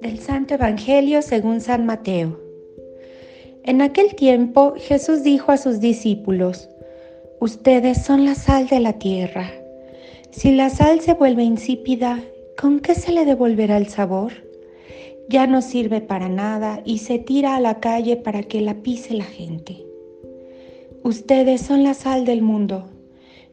Del Santo Evangelio según San Mateo. En aquel tiempo Jesús dijo a sus discípulos, Ustedes son la sal de la tierra. Si la sal se vuelve insípida, ¿con qué se le devolverá el sabor? Ya no sirve para nada y se tira a la calle para que la pise la gente. Ustedes son la sal del mundo.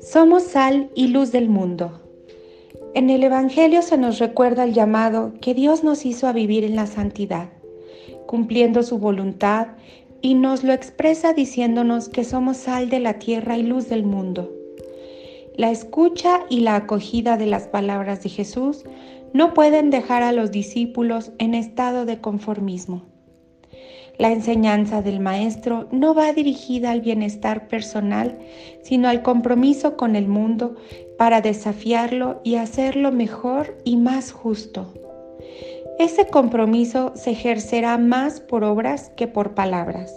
Somos sal y luz del mundo. En el Evangelio se nos recuerda el llamado que Dios nos hizo a vivir en la santidad, cumpliendo su voluntad y nos lo expresa diciéndonos que somos sal de la tierra y luz del mundo. La escucha y la acogida de las palabras de Jesús no pueden dejar a los discípulos en estado de conformismo. La enseñanza del Maestro no va dirigida al bienestar personal, sino al compromiso con el mundo para desafiarlo y hacerlo mejor y más justo. Ese compromiso se ejercerá más por obras que por palabras.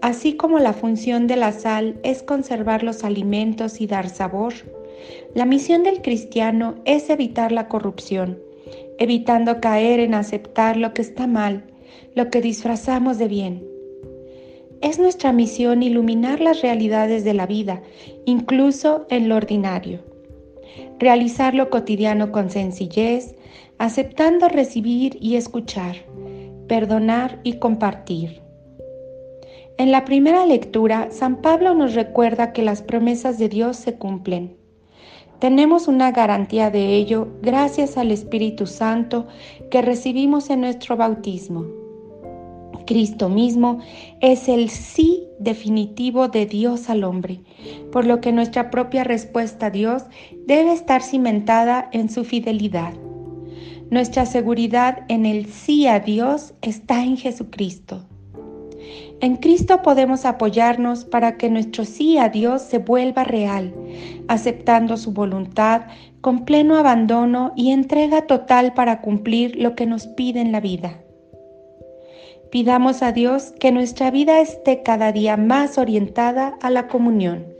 Así como la función de la sal es conservar los alimentos y dar sabor, la misión del cristiano es evitar la corrupción, evitando caer en aceptar lo que está mal lo que disfrazamos de bien. Es nuestra misión iluminar las realidades de la vida, incluso en lo ordinario. Realizar lo cotidiano con sencillez, aceptando recibir y escuchar, perdonar y compartir. En la primera lectura, San Pablo nos recuerda que las promesas de Dios se cumplen. Tenemos una garantía de ello gracias al Espíritu Santo que recibimos en nuestro bautismo. Cristo mismo es el sí definitivo de Dios al hombre, por lo que nuestra propia respuesta a Dios debe estar cimentada en su fidelidad. Nuestra seguridad en el sí a Dios está en Jesucristo. En Cristo podemos apoyarnos para que nuestro sí a Dios se vuelva real, aceptando su voluntad con pleno abandono y entrega total para cumplir lo que nos pide en la vida. Pidamos a Dios que nuestra vida esté cada día más orientada a la comunión.